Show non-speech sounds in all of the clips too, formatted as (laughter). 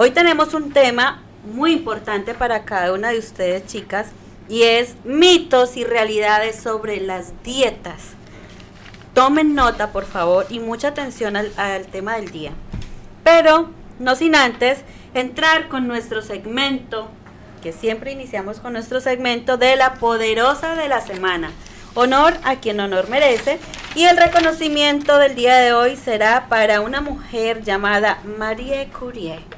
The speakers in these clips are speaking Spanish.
Hoy tenemos un tema muy importante para cada una de ustedes, chicas, y es mitos y realidades sobre las dietas. Tomen nota, por favor, y mucha atención al, tema del día. Pero, no sin antes, entrar con nuestro segmento, que siempre iniciamos con nuestro segmento de la poderosa de la semana. Honor a quien honor merece. Y el reconocimiento del día de hoy será para una mujer llamada Marie Curie.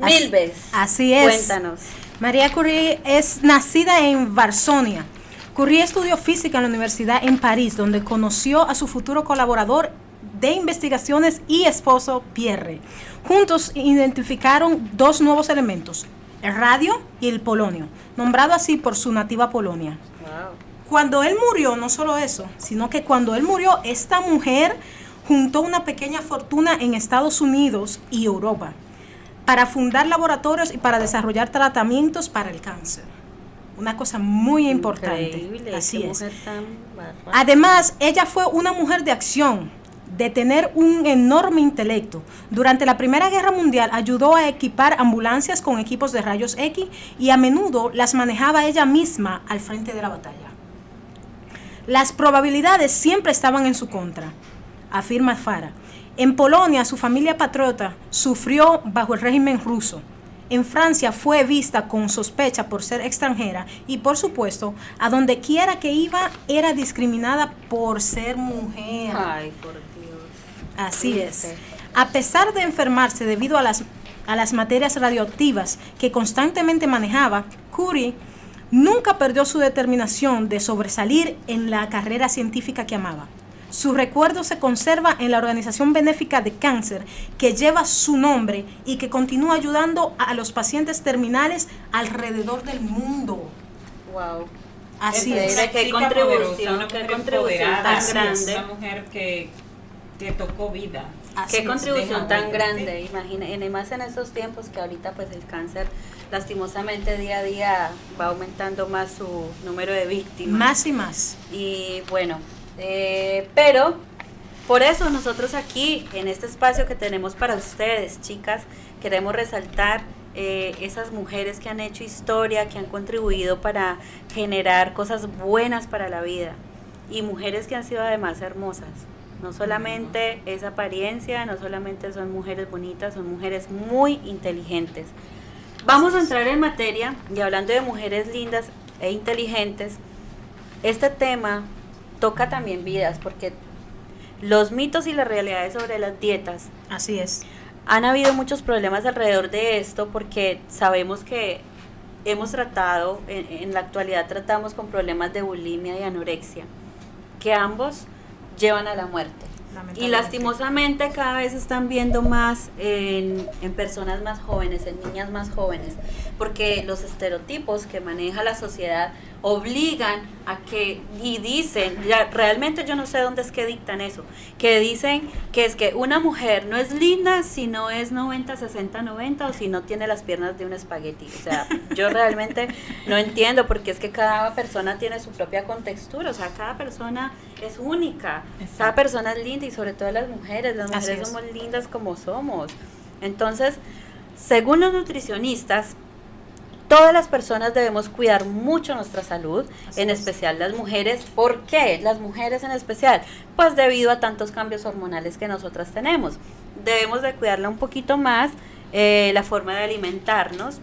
Milves. Así es. Cuéntanos. María Curie es nacida en Varsovia. Curie estudió física en la universidad en París, donde conoció a su futuro colaborador de investigaciones y esposo Pierre. Juntos identificaron dos nuevos elementos, el radio y el polonio, nombrado así por su nativa Polonia. Cuando él murió, no solo eso, sino que cuando él murió, esta mujer juntó una pequeña fortuna en Estados Unidos y Europa para fundar laboratorios y para desarrollar tratamientos para el cáncer. Una cosa muy importante. Increíble, Así es. Además, ella fue una mujer de acción, de tener un enorme intelecto. Durante la Primera Guerra Mundial ayudó a equipar ambulancias con equipos de rayos X y a menudo las manejaba ella misma al frente de la batalla. Las probabilidades siempre estaban en su contra, afirma Fara. En Polonia, su familia patriota sufrió bajo el régimen ruso. En Francia fue vista con sospecha por ser extranjera y, por supuesto, a donde quiera que iba era discriminada por ser mujer. Ay, por Dios. Así es. A pesar de enfermarse debido a las, a las materias radioactivas que constantemente manejaba, Curie nunca perdió su determinación de sobresalir en la carrera científica que amaba. Su recuerdo se conserva en la organización benéfica de cáncer que lleva su nombre y que continúa ayudando a los pacientes terminales alrededor del mundo. Wow. Así es. Mira qué chica contribución, poderosa, una qué contribución tan grande. Una mujer que, que tocó vida. Así Qué es. contribución tan grande, imagina, en más en esos tiempos que ahorita pues el cáncer lastimosamente día a día va aumentando más su número de víctimas. Más y más. Y bueno, eh, pero por eso nosotros aquí, en este espacio que tenemos para ustedes, chicas, queremos resaltar eh, esas mujeres que han hecho historia, que han contribuido para generar cosas buenas para la vida. Y mujeres que han sido además hermosas. No solamente es apariencia, no solamente son mujeres bonitas, son mujeres muy inteligentes. Vamos a entrar en materia y hablando de mujeres lindas e inteligentes, este tema toca también vidas porque los mitos y las realidades sobre las dietas Así es. han habido muchos problemas alrededor de esto porque sabemos que hemos tratado, en, en la actualidad tratamos con problemas de bulimia y anorexia, que ambos llevan a la muerte. Y lastimosamente cada vez están viendo más en, en personas más jóvenes, en niñas más jóvenes, porque los estereotipos que maneja la sociedad obligan a que, y dicen, ya, realmente yo no sé dónde es que dictan eso, que dicen que es que una mujer no es linda si no es 90, 60, 90 o si no tiene las piernas de un espagueti. O sea, yo realmente no entiendo porque es que cada persona tiene su propia contextura, o sea, cada persona es única, cada Exacto. persona es linda y sobre todo las mujeres, las mujeres es. somos lindas como somos. Entonces, según los nutricionistas, todas las personas debemos cuidar mucho nuestra salud, Así en es. especial las mujeres. ¿Por qué? Las mujeres en especial. Pues debido a tantos cambios hormonales que nosotras tenemos. Debemos de cuidarla un poquito más, eh, la forma de alimentarnos,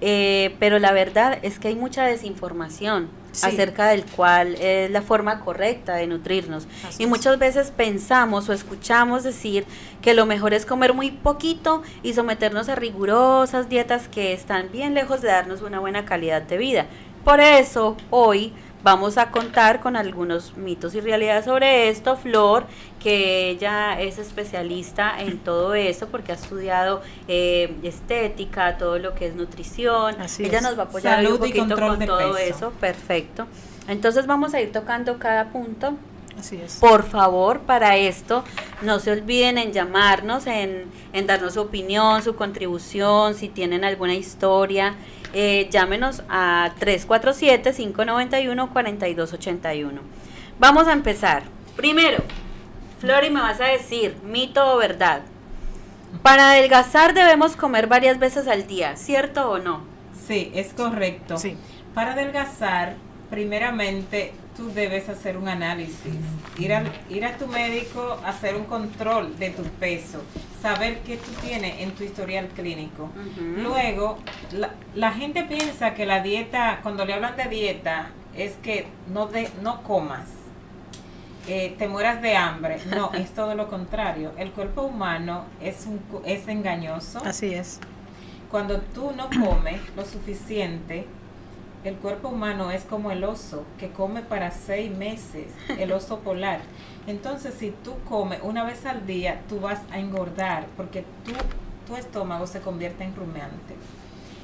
eh, pero la verdad es que hay mucha desinformación Sí. acerca del cual es la forma correcta de nutrirnos. Así y es. muchas veces pensamos o escuchamos decir que lo mejor es comer muy poquito y someternos a rigurosas dietas que están bien lejos de darnos una buena calidad de vida. Por eso hoy vamos a contar con algunos mitos y realidades sobre esto. Flor, que ella es especialista en todo eso porque ha estudiado eh, estética, todo lo que es nutrición. Así ella es. nos va a apoyar un poquito con todo peso. eso. Perfecto. Entonces vamos a ir tocando cada punto. Así es. Por favor, para esto, no se olviden en llamarnos, en, en darnos su opinión, su contribución, si tienen alguna historia, eh, llámenos a 347-591-4281. Vamos a empezar. Primero, Flori, me vas a decir, mito o verdad. Para adelgazar debemos comer varias veces al día, ¿cierto o no? Sí, es correcto. Sí. Para adelgazar, primeramente tú debes hacer un análisis, ir, al- ir a tu médico, hacer un control de tu peso, saber qué tú tienes en tu historial clínico. Luego, la, la gente piensa que la dieta, cuando le hablan de dieta, es que no, de, no comas, eh, te mueras de hambre. No, (laughs) es todo lo contrario. El cuerpo humano es, un, es engañoso. Así es. Cuando tú no comes lo suficiente, el cuerpo humano es como el oso, que come para seis meses, el oso polar. Entonces, si tú comes una vez al día, tú vas a engordar, porque tú, tu estómago se convierte en rumiante.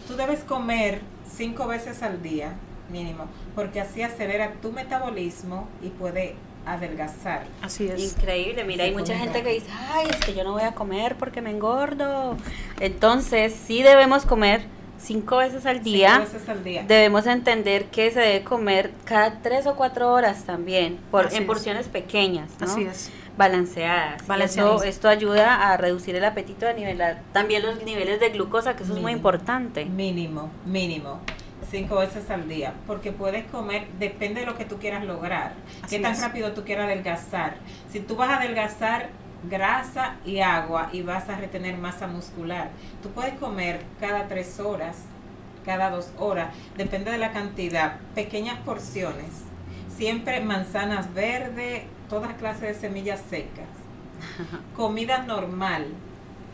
Tú debes comer cinco veces al día, mínimo, porque así acelera tu metabolismo y puede adelgazar. Así es. Increíble, mira, hay mucha gente que dice, ay, es que yo no voy a comer porque me engordo. Entonces, sí debemos comer cinco veces al día. Cinco veces al día. Debemos entender que se debe comer cada tres o cuatro horas también, por, Así en es. porciones pequeñas, ¿no? Así es. Balanceadas. Eso, esto ayuda a reducir el apetito, a nivelar también los niveles de glucosa, que eso es muy importante. Mínimo, mínimo. Cinco veces al día. Porque puedes comer, depende de lo que tú quieras lograr. Así Qué tan es. rápido tú quieras adelgazar. Si tú vas a adelgazar grasa y agua y vas a retener masa muscular, tú puedes comer cada tres horas, cada dos horas, depende de la cantidad, pequeñas porciones. Siempre manzanas verdes, todas clases de semillas secas. (laughs) Comida normal,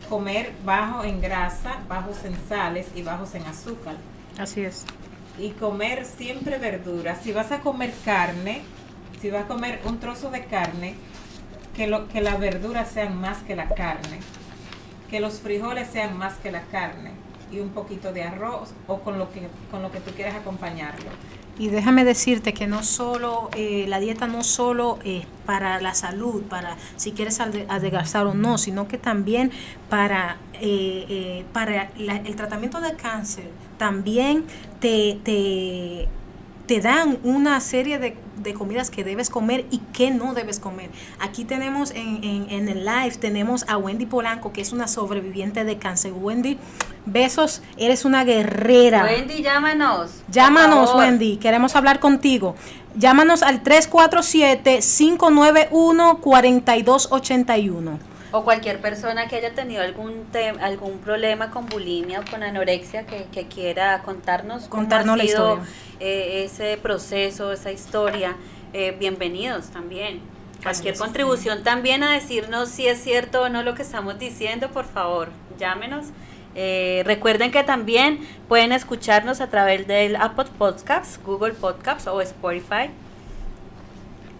comer bajo en grasa, bajos en sales y bajos en azúcar. Así es. Y comer siempre verduras. Si vas a comer carne, si vas a comer un trozo de carne, que, lo, que las verduras sean más que la carne. Que los frijoles sean más que la carne. Y un poquito de arroz o con lo que, con lo que tú quieras acompañarlo. Y déjame decirte que no solo, eh, la dieta no solo es para la salud, para si quieres ade- adelgazar o no, sino que también para, eh, eh, para la- el tratamiento de cáncer, también te, te dan una serie de, de comidas que debes comer y que no debes comer. Aquí tenemos en, en, en el live, tenemos a Wendy Polanco, que es una sobreviviente de cáncer. Wendy, besos, eres una guerrera. Wendy, llámanos. Llámanos. Wendy, queremos hablar contigo. Llámanos al 347-591-4281. O cualquier persona que haya tenido algún tem- algún problema con bulimia o con anorexia que, que quiera contarnos cómo Contarnos ha la sido historia. eh, ese proceso, esa historia. Eh, bienvenidos también. Cualquier contribución también a decirnos si es cierto o no lo que estamos diciendo, por favor, llámenos. Eh, recuerden que también pueden escucharnos a través del Apple Podcasts, Google Podcasts o Spotify.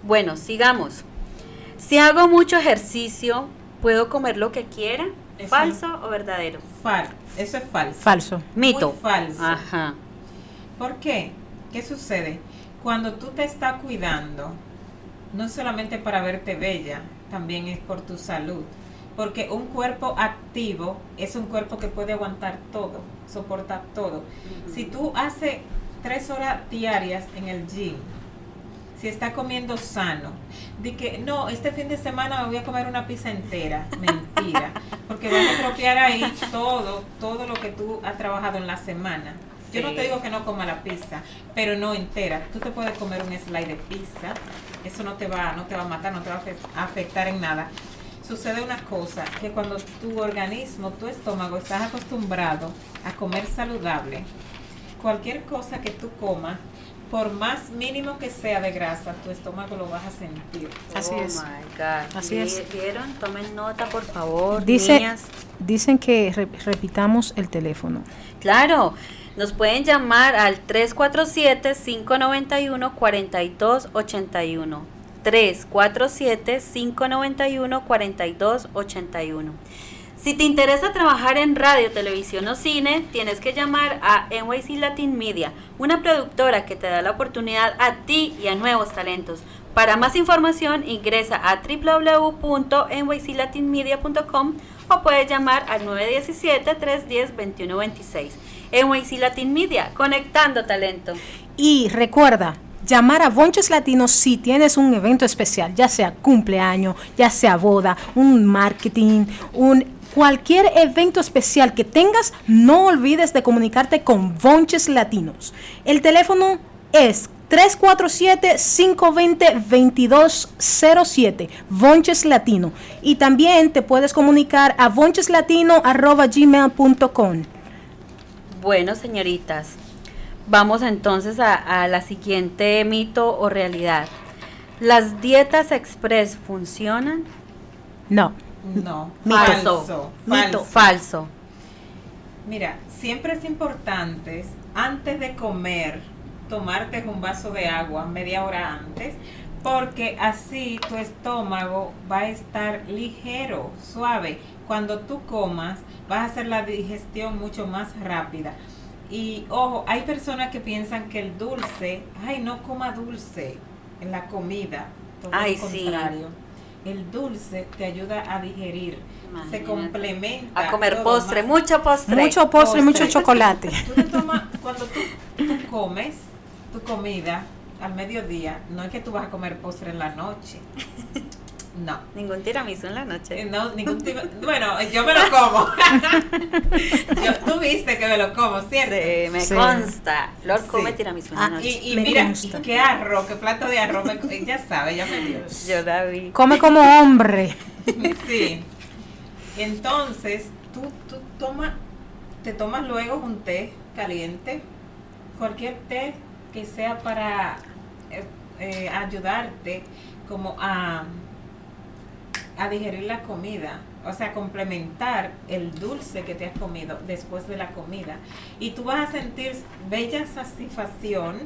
Bueno, sigamos. Si hago mucho ejercicio, ¿puedo comer lo que quiera? Eso- ¿Falso o verdadero? Fal eso es falso. Falso. Mito. Muy falso. Ajá. ¿Por qué? ¿Qué sucede? Cuando tú te estás cuidando, no solamente para verte bella, también es por tu salud. Porque un cuerpo activo es un cuerpo que puede aguantar todo, soportar todo. Si tú haces tres horas diarias en el gym, si estás comiendo sano, di que no, este fin de semana me voy a comer una pizza entera. (laughs) Mentira. Porque vas a estropear ahí todo, todo lo que tú has trabajado en la semana. Yo no te digo que no coma la pizza, pero no entera. Tú te puedes comer un slide de pizza. Eso no te va, no te va a matar, no te va a afectar en nada. Sucede una cosa, que cuando tu organismo, tu estómago, estás acostumbrado a comer saludable, cualquier cosa que tú comas, por más mínimo que sea de grasa, tu estómago lo vas a sentir. Así oh es. my God. Así ¿Vi- es. ¿Vieron? Tomen nota, por favor, Dice, niñas. dicen que re- repitamos el teléfono. Claro, nos pueden llamar al 347-591-4281. 347-591-4281. Si te interesa trabajar en radio, televisión o cine, tienes que llamar a NYC Latin Media, una productora que te da la oportunidad a ti y a nuevos talentos. Para más información ingresa a www.nyclatinmedia.com o puedes llamar al 917-310-2126. NYC Latin Media, conectando talento. Y recuerda, llamar a Bonches Latinos si tienes un evento especial, ya sea cumpleaños, ya sea boda, un marketing, un Cualquier evento especial que tengas, no olvides de comunicarte con Bonches Latinos. El teléfono es 347-520-2207, Bonches Latino. Y también te puedes comunicar a boncheslatino.gmail.com. Bueno, señoritas, vamos entonces a, a la siguiente mito o realidad. ¿Las dietas express funcionan? No. No, Mito. falso, Mito. falso. Falso. Mira, siempre es importante antes de comer tomarte un vaso de agua media hora antes porque así tu estómago va a estar ligero, suave. Cuando tú comas vas a hacer la digestión mucho más rápida. Y ojo, hay personas que piensan que el dulce, ay, no coma dulce en la comida. Todo Ay, lo sí. El dulce te ayuda a digerir, se complementa. A comer postre, más. mucho postre. Mucho postre, mucho Postre. chocolate. Tú te tomas, cuando tú, tú comes tu comida al mediodía, no es que tú vas a comer postre en la noche. No. Ningún tiramisú en la Eh, noche. No, ningún. Bueno, yo me lo como. (laughs) yo, tú viste que me lo como, ¿cierto? Sí, me Sí. consta. Flor come Sí. tiramisú en Ah, la noche. Y, mira, y qué arroz, qué plato de arroz. me co- ella sabe, ya me dio. Yo la vi. Come como hombre. (laughs) Sí. Entonces, tú, tú toma, te tomas luego un té caliente, cualquier té que sea para eh, eh, ayudarte como a, a digerir la comida, o sea, complementar el dulce que te has comido después de la comida. Y tú vas a sentir bella satisfacción,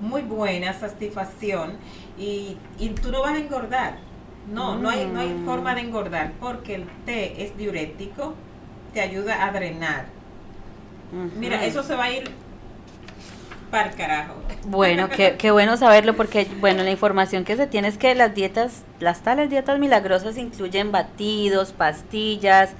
muy buena satisfacción, y, y tú no vas a engordar. No, no hay, no hay Mm. forma de engordar porque el té es diurético, te ayuda a drenar. Mira, eso se va a ir para el carajo. Bueno, qué, (laughs) qué bueno saberlo porque, bueno, la información que se tiene es que las dietas, las tales dietas milagrosas incluyen batidos, pastillas,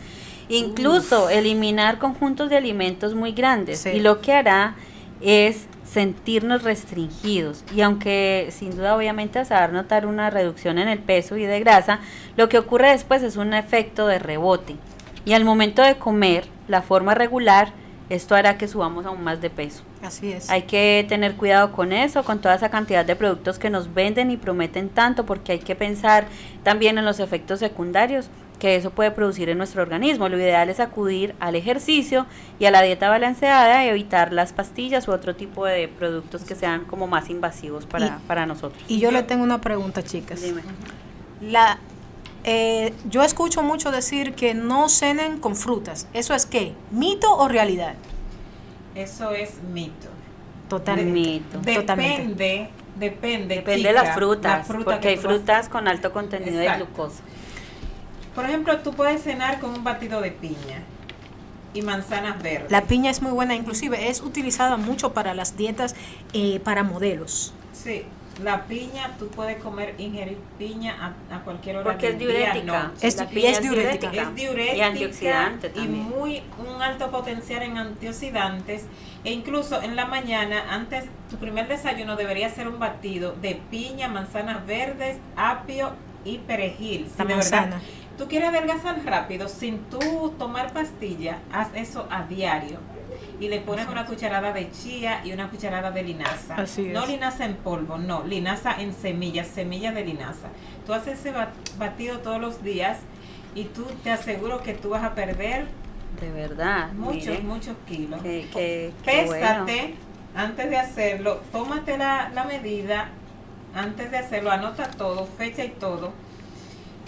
incluso eliminar conjuntos de alimentos muy grandes. Sí. Y lo que hará es sentirnos restringidos. Y aunque sin duda obviamente se va a notar una reducción en el peso y de grasa, lo que ocurre después es un efecto de rebote. Y al momento de comer, la forma regular, esto hará que subamos aún más de peso. Así es. Hay que tener cuidado con eso, con toda esa cantidad de productos que nos venden y prometen tanto, porque hay que pensar también en los efectos secundarios que eso puede producir en nuestro organismo. Lo ideal es acudir al ejercicio y a la dieta balanceada y evitar las pastillas u otro tipo de productos que sean como más invasivos para, Y- para nosotros. Y yo le tengo una pregunta, chicas. Dime. La, eh, yo escucho mucho decir que no cenen con frutas. ¿Eso es qué? ¿Mito o realidad? Eso es mito. Totalmente. Mito. Totalmente. Depende, depende. Depende de las frutas, la fruta porque que hay vas- frutas con alto contenido de glucosa. Por ejemplo, tú puedes cenar con un batido de piña y manzanas verdes. La piña es muy buena, inclusive es utilizada mucho para las dietas eh, para modelos. Sí, la piña, tú puedes comer, ingerir piña a, a cualquier hora Porque es del día, diurética. no. Es- La y piña es diurética. Es diurética Y antioxidante y también. muy un alto potencial en antioxidantes e incluso en la mañana antes tu primer desayuno debería ser un batido de piña, manzanas verdes, apio y perejil. Si La de manzana. verdad tú quieres adelgazar rápido sin tú tomar pastilla, haz eso a diario. Y le pones una cucharada de chía y una cucharada de linaza. Así No es. linaza en polvo, no, linaza en semillas, semillas de linaza. Tú haces ese ba- batido todos los días y tú te aseguro que tú vas a perder De verdad. muchos, mire, muchos kilos. que- Pésate bueno. antes de hacerlo, tómate la, la medida antes de hacerlo, anota todo, fecha y todo,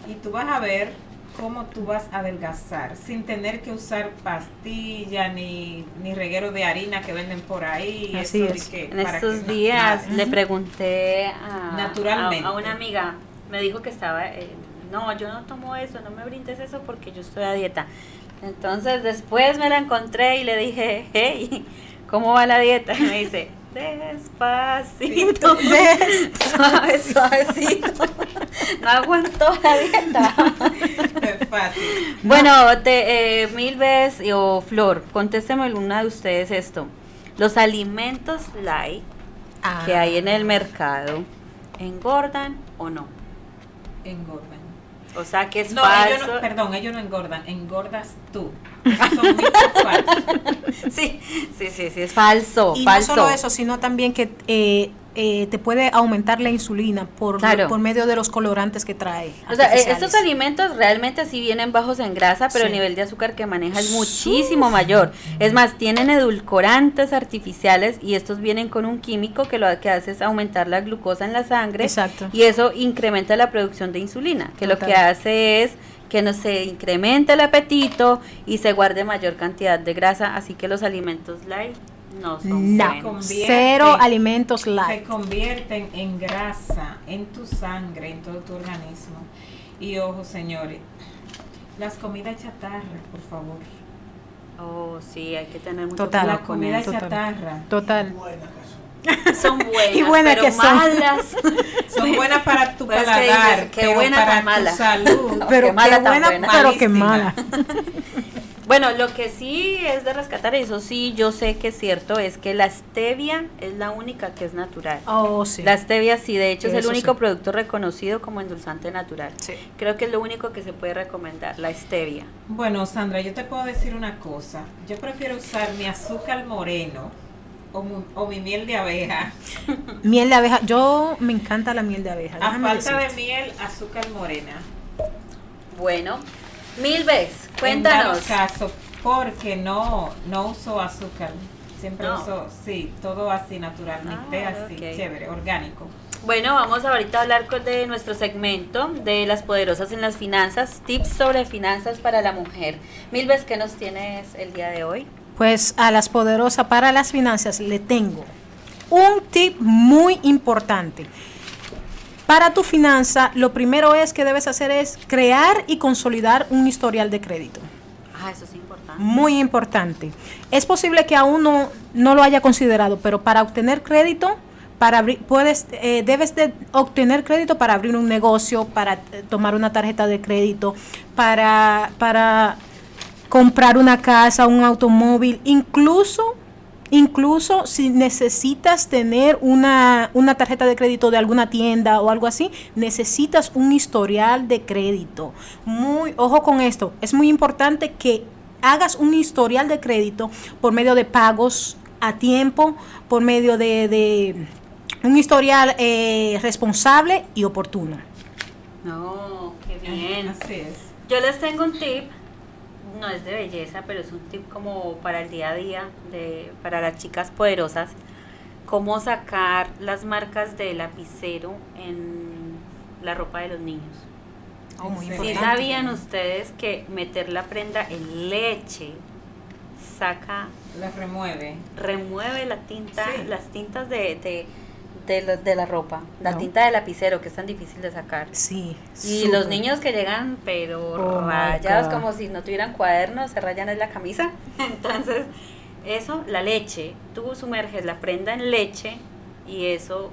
y tú vas a ver cómo tú vas a adelgazar sin tener que usar pastilla ni, ni reguero de harina que venden por ahí. Así eso es. que- En estos que días le pregunté a, Naturalmente. a, a una amiga, me dijo que estaba, eh, no, yo no tomo eso, no me brindes eso porque yo estoy a dieta. Entonces después me la encontré y le dije, hey, ¿cómo va la dieta? Y (laughs) me dice, despacito, (laughs) suave, suavecito. No aguantó la dieta. Es fácil. Bueno, te, eh, mil veces, o Flor, contésteme alguna de ustedes esto. Los alimentos light Ah. que hay en el mercado, ¿engordan o no? Engordan. O sea que es No, falso. ellos no, perdón, ellos no engordan, engordas tú. Son. (laughs) Sí, sí, sí, sí, es falso, Y falso. no solo eso, sino también que eh, eh, te puede aumentar la insulina por, Claro. por medio de los colorantes que trae. O sea, eh, estos alimentos realmente sí vienen bajos en grasa, pero Sí. el nivel de azúcar que maneja es muchísimo mayor. Es más, tienen edulcorantes artificiales y estos vienen con un químico que lo que hace es aumentar la glucosa en la sangre. Exacto. Y eso incrementa la producción de insulina, que lo que hace es que no se incremente el apetito y se guarde mayor cantidad de grasa, así que los alimentos light no son No. Cero alimentos Se light. convierten en grasa en tu sangre, en todo tu organismo. Y ojo, señores, las comidas chatarra, por favor. Oh, sí, hay que tener mucho Total. cuidado La comida. Total. chatarra Total. Son (laughs) (laughs) buenas, Y buenas pero que son. malas. (laughs) son buenas para tu Pues es que paladar, dices, qué pero buena para tan mala. tu salud. Pero qué mala qué tan buena, buena. pero qué mala. Bueno, lo que sí es de rescatar, y eso sí yo sé que es cierto, es que la stevia es la única que es natural. Oh, sí. La stevia sí, de hecho es el único sí. producto reconocido como endulzante natural. Sí. Creo que es lo único que se puede recomendar, la stevia. Bueno, Sandra, yo te puedo decir una cosa. Yo prefiero usar mi azúcar moreno o, mi miel de abeja. (laughs) Miel de abeja. Yo me encanta la miel de abeja. A déjame falta de miel, azúcar morena. Bueno, mil veces, En cuéntanos. caso, porque no, no uso azúcar. Siempre No. uso, sí, todo así natural, mi Ah, té así, chévere, orgánico. Bueno, vamos ahorita a hablar con- de nuestro segmento de las poderosas en las finanzas, tips sobre finanzas para la mujer. Mil veces, ¿qué nos tienes el día de hoy? Pues a las poderosas para las finanzas le tengo un tip muy importante. Para tu finanza, lo primero es que debes hacer es crear y consolidar un historial de crédito. Ah, eso es importante. Muy importante. Es posible que aún no, no lo haya considerado, pero para obtener crédito, para abrir, puedes, eh, debes de obtener crédito para abrir un negocio, para eh, tomar una tarjeta de crédito, para, para comprar una casa, un automóvil, incluso Incluso si necesitas tener una, una tarjeta de crédito de alguna tienda o algo así, necesitas un historial de crédito. Muy, ojo con esto, es muy importante que hagas un historial de crédito por medio de pagos a tiempo, por medio de, de un historial eh, responsable y oportuno. No, qué bien. Así es. Yo les tengo un tip, no es de belleza, pero es un tip como para el día a día, de, para las chicas poderosas, cómo sacar las marcas de lapicero en la ropa de los niños. Oh, muy Sí, sabían ustedes que meter la prenda en leche saca, Las remueve. remueve la tinta, Sí. las tintas de, de, de, lo- de la ropa, la No. tinta de lapicero que es tan difícil de sacar. Sí. Y los niños que llegan, pero Oh, rayados como si no tuvieran cuadernos, se rayan en la camisa. (laughs) Entonces, eso, la leche, tú sumerges la prenda en leche y eso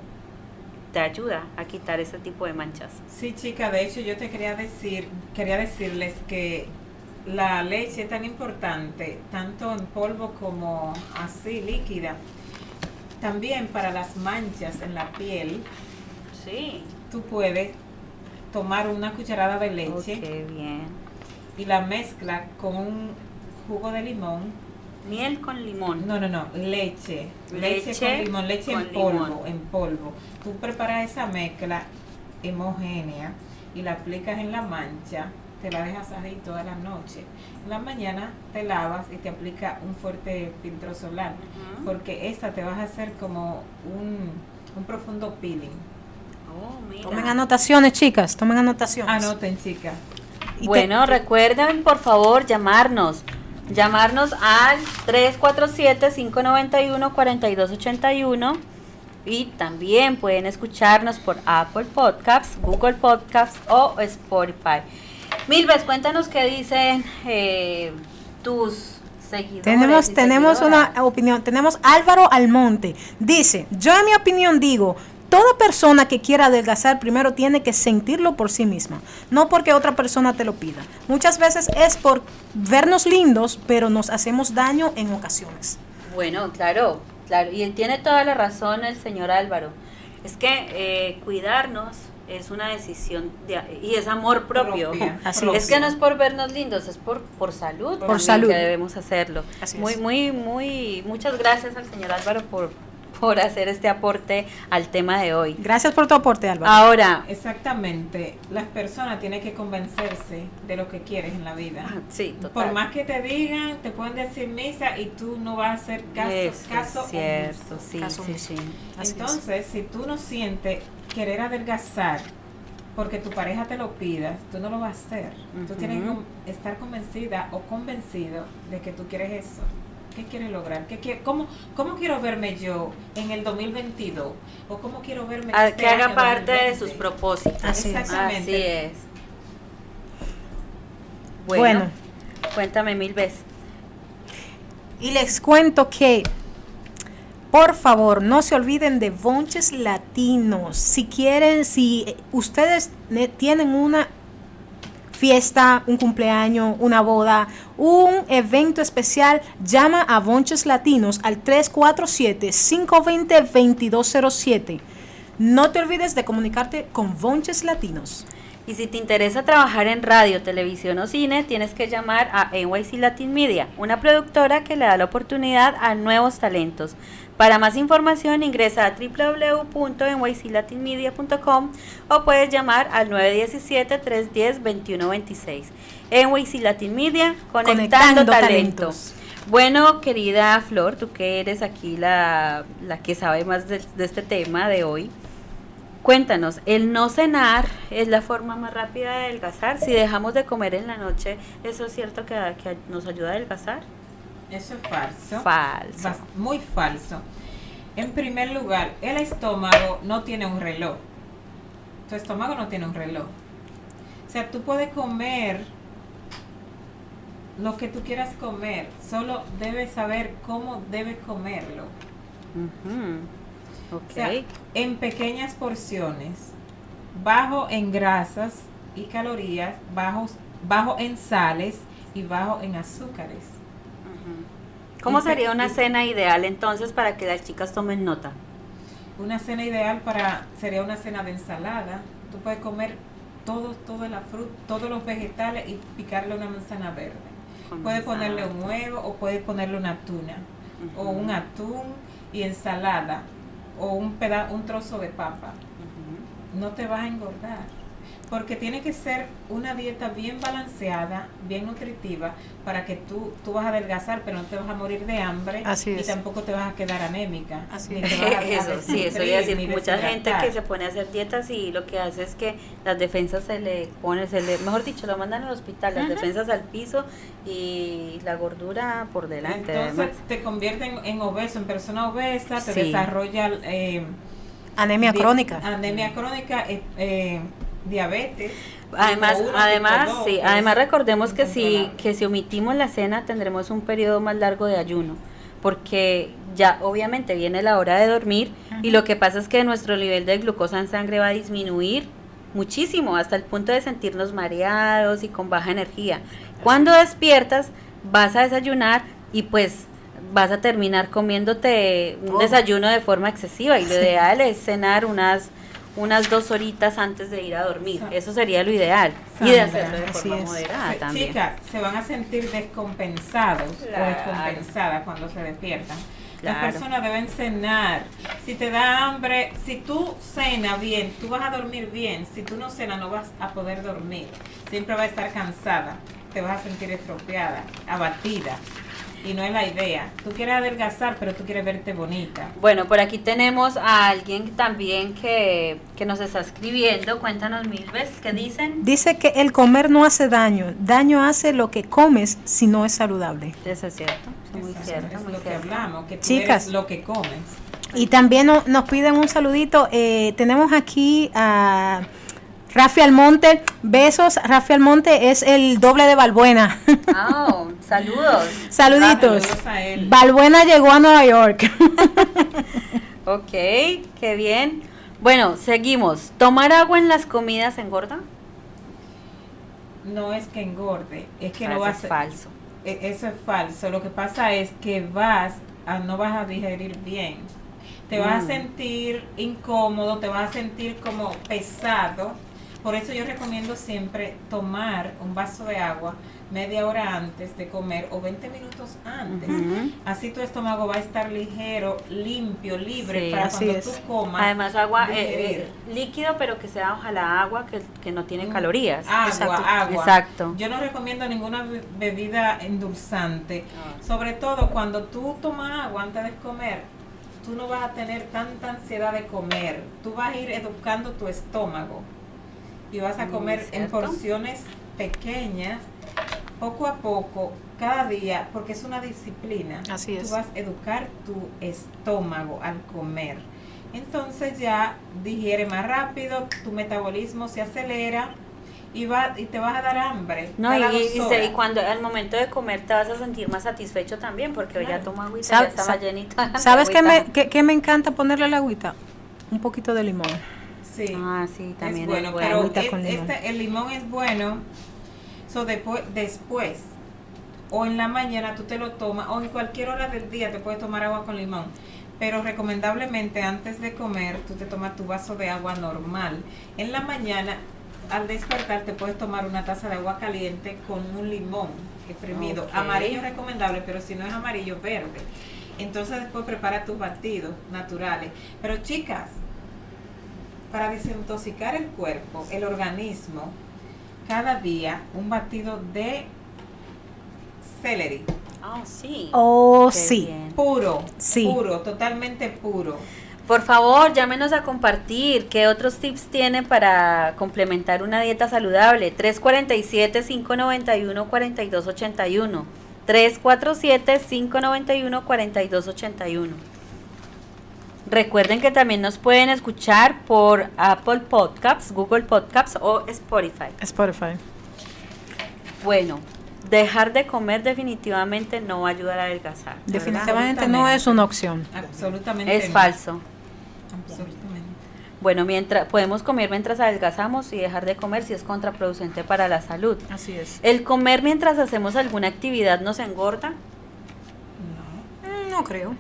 te ayuda a quitar ese tipo de manchas. Sí, chica, de hecho yo te quería decir, quería decirles que la leche es tan importante, tanto en polvo como así líquida. También para las manchas en la piel, Sí. tú puedes tomar una cucharada de leche bien. y la mezcla con un jugo de limón. Miel con limón. No, no, no, leche. Leche, Leche con limón, leche en polvo, limón. en polvo. Tú preparas esa mezcla homogénea y la aplicas en la mancha, te la dejas ahí toda la noche. En la mañana te lavas y te aplica un fuerte filtro solar, porque esta te vas a hacer como un, un profundo peeling. Oh, mira. Tomen anotaciones, chicas, tomen anotaciones. Anoten, chicas. Te- Bueno, recuerden por favor llamarnos. Llamarnos al 347-591-4281 y también pueden escucharnos por Apple Podcasts, Google Podcasts o Spotify. Milves, cuéntanos qué dicen eh, tus seguidores. Tenemos, tenemos seguidoras. una opinión. Tenemos Álvaro Almonte. Dice, yo en mi opinión digo, toda persona que quiera adelgazar primero tiene que sentirlo por sí misma, no porque otra persona te lo pida. Muchas veces es por vernos lindos, pero nos hacemos daño en ocasiones. Bueno, claro, claro. Y tiene toda la razón el señor Álvaro. Es que eh, cuidarnos es una decisión de- y es amor propio. Propia, Así (laughs) Es que no es por vernos lindos, es por, por salud. Por salud. Que debemos hacerlo. Así muy, es. muy, muy, muchas gracias al señor Álvaro por, por hacer este aporte al tema de hoy. Gracias por tu aporte, Álvaro. Ahora, Exactamente. Las personas tienen que convencerse de lo que quieres en la vida. ah, sí, total. Por más que te digan, te pueden decir misa y tú no vas a hacer caso, Eso caso es cierto, omiso. sí, Caso sí, sí. Es. Entonces, si tú no sientes querer adelgazar porque tu pareja te lo pida, tú no lo vas a hacer. Tú tienes que estar convencida o convencido de que tú quieres eso. ¿Qué quieres lograr? ¿Qué quie- cómo, ¿Cómo quiero verme yo en el 2022? ¿O cómo quiero verme A- este que haga año parte de 2020? sus propósitos. Así es. Exactamente. Así es. Bueno, Bueno. cuéntame mil veces. Y les cuento que, por favor, no se olviden de bonches latinos. Si quieren, si eh, ustedes ne- tienen una fiesta, un cumpleaños, una boda, un evento especial, llama a Bonches Latinos al 347-520-2207. No te olvides de comunicarte con Bonches Latinos. Y si te interesa trabajar en radio, televisión o cine, tienes que llamar a NYC Latin Media, una productora que le da la oportunidad a nuevos talentos. Para más información ingresa a www.nyclatinmedia.com o puedes llamar al 917-310-2126. NYC Latin Media, conectando, Conectando talento. talentos. Bueno, querida Flor, tú que eres aquí la, la que sabe más de, de este tema de hoy, cuéntanos, ¿el no cenar es la forma más rápida de adelgazar? Si dejamos de comer en la noche, ¿eso es cierto que, que nos ayuda a adelgazar? Eso es falso. Falso. Muy falso. En primer lugar, el estómago no tiene un reloj. Tu estómago no tiene un reloj. O sea, tú puedes comer lo que tú quieras comer, solo debes saber cómo debes comerlo. Ok. O sea, en pequeñas porciones, bajo en grasas y calorías, bajos, bajo en sales y bajo en azúcares. ¿Cómo sería una cena ideal entonces para que las chicas tomen nota? Una cena ideal para sería una cena de ensalada. Tú puedes comer todo, toda la fruta, todos los vegetales y picarle una manzana verde. Con Puedes ponerle un huevo o puedes ponerle una tuna o un atún y ensalada o un peda un trozo de papa. No te vas a engordar. Porque tiene que ser una dieta bien balanceada, bien nutritiva, para que tú, tú vas a adelgazar, pero no te vas a morir de hambre Así y es. tampoco te vas a quedar anémica. Así ni es. te vas a- a (laughs) Eso, sí, eso iba a decir, mucha gente que se pone a hacer dietas y lo que hace es que las defensas se le pone, se le, mejor dicho, lo mandan al hospital, las defensas al piso y la gordura por delante. Entonces además. te convierte en, en obeso, en persona obesa, te Sí. desarrolla eh, Anemia crónica. Anemia crónica, eh, eh, diabetes. Además, uno, además, dos, sí, además recordemos que si, que si omitimos la cena tendremos un periodo más largo de ayuno, porque ya obviamente viene la hora de dormir y lo que pasa es que nuestro nivel de glucosa en sangre va a disminuir muchísimo hasta el punto de sentirnos mareados y con baja energía. Cuando despiertas vas a desayunar y pues vas a terminar comiéndote un desayuno de forma excesiva y lo Sí. ideal es cenar unas unas dos horitas antes de ir a dormir. Sa- Eso sería lo ideal. y de hacerlo de forma es. moderada Se- también. Chicas, se van a sentir descompensados Claro. o descompensadas cuando se despiertan. Las Claro. personas deben cenar. Si te da hambre, si tú cenas bien, tú vas a dormir bien. Si tú no cenas, no vas a poder dormir. Siempre vas a estar cansada. Te vas a sentir estropeada, abatida. Y no es la idea. Tú quieres adelgazar, pero tú quieres verte bonita. Bueno, por aquí tenemos a alguien también que, que nos está escribiendo. Cuéntanos mil veces qué dicen. Dice que el comer no hace daño, daño hace lo que comes si no es saludable. Eso es cierto. es muy Eso cierto, es muy lo que hablamos, que tú Chicas. eres lo que comes. Y también no- nos piden un saludito. eh, tenemos aquí a Rafi Almonte. Besos. Rafi Almonte es el doble de Balbuena. Oh, saludos. Saluditos. Saludos a él. Balbuena llegó a Nueva York. (laughs) Ok, qué bien. Bueno, seguimos. ¿Tomar agua en las comidas engorda? No es que engorde, es que Ah, no eso vas es falso. E- Eso es falso. Lo que pasa es que vas a, no vas a digerir bien. te vas a Mm. sentir incómodo, te vas a sentir como pesado. Por eso yo recomiendo siempre tomar un vaso de agua media hora antes de comer o 20 minutos antes. Así tu estómago va a estar ligero, limpio, libre Sí, para así cuando es. tú comas. Además, agua eh, eh, líquido, pero que sea ojalá agua que, que no tiene Mm. calorías. Agua, Exacto. agua. Exacto. Yo no recomiendo ninguna be- bebida endulzante. Ah. Sobre todo cuando tú tomas agua antes de comer, tú no vas a tener tanta ansiedad de comer. Tú vas a ir educando tu estómago y vas a comer en porciones pequeñas, poco a poco, cada día, porque es una disciplina. Así es. Tú vas a educar tu estómago al comer. Entonces ya digiere más rápido, tu metabolismo se acelera y, va, y te vas a dar hambre. No, y, y se- y cuando al momento de comer te vas a sentir más satisfecho también, porque hoy ya Claro. toma agüita, ya estaba llenita. ¿Sabes qué me, qué- qué me encanta ponerle a la agüita? Un poquito de limón. Sí. Ah, sí, también es bueno, pero Agüita es- con limón. este, el limón es bueno. So, después, después o en la mañana tú te lo tomas o en cualquier hora del día te puedes tomar agua con limón. Pero recomendablemente antes de comer tú te tomas tu vaso de agua normal. En la mañana al despertar te puedes tomar una taza de agua caliente con un limón exprimido. Ok. Amarillo es recomendable, pero si no es amarillo, verde. Entonces después prepara tus batidos naturales. Pero chicas, para desintoxicar el cuerpo, el organismo, cada día un batido de celery, Ah, sí. Oh, Qué sí. bien. puro, Sí. puro, totalmente puro. Por favor, llámenos a compartir qué otros tips tienen para complementar una dieta saludable. 347-591-4281. 347-591-4281. Recuerden que también nos pueden escuchar por Apple Podcasts, Google Podcasts o Spotify. Spotify. Bueno, dejar de comer definitivamente no va a ayudar a adelgazar. Definitivamente no es una opción. Absolutamente. Es no. falso. Absolutamente. Bueno, mientras podemos comer mientras adelgazamos y dejar de comer si es contraproducente para la salud. Así es. El comer mientras hacemos alguna actividad nos engorda. No, No creo.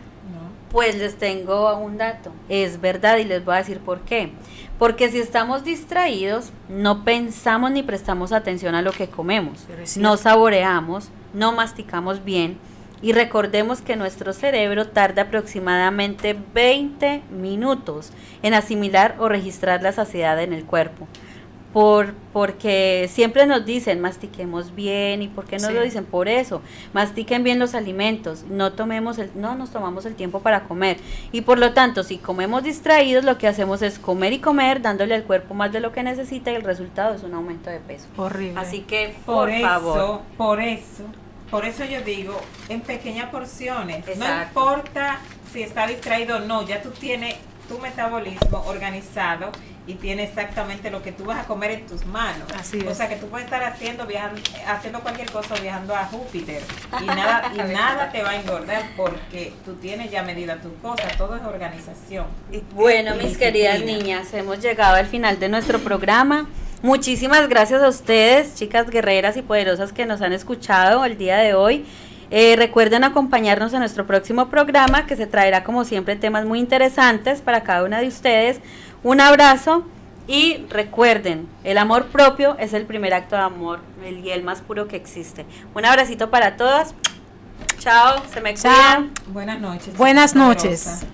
Pues les tengo un dato. Es verdad y les voy a decir por qué. Porque si estamos distraídos, no pensamos ni prestamos atención a lo que comemos. No saboreamos, no masticamos bien. Y recordemos que nuestro cerebro tarda aproximadamente 20 minutos en asimilar o registrar la saciedad en el cuerpo. Por, porque siempre nos dicen mastiquemos bien y por qué no Sí. lo dicen por eso mastiquen bien los alimentos no tomemos el no nos tomamos el tiempo para comer y por lo tanto si comemos distraídos lo que hacemos es comer y comer dándole al cuerpo más de lo que necesita y el resultado es un aumento de peso Horrible. así que Por, por, eso, favor por eso, por eso yo digo, en pequeñas porciones. No importa si está distraído o no, ya tú tienes tu metabolismo organizado y tienes exactamente lo que tú vas a comer en tus manos. Así o es. sea que tú puedes estar haciendo viajando, haciendo cualquier cosa viajando a Júpiter y (laughs) nada y nada te va a engordar porque tú tienes ya medida tu cosa, todo es organización. Bueno, mis queridas niñas, hemos llegado al final de nuestro programa. Muchísimas gracias a ustedes, chicas guerreras y poderosas que nos han escuchado el día de hoy. Eh, recuerden acompañarnos en nuestro próximo programa que se traerá como siempre temas muy interesantes para cada una de ustedes. Un abrazo y recuerden, el amor propio es el primer acto de amor el- y el más puro que existe. Un abracito para todas. Chao, se me Chao. cuidan. Buenas noches. Buenas noches.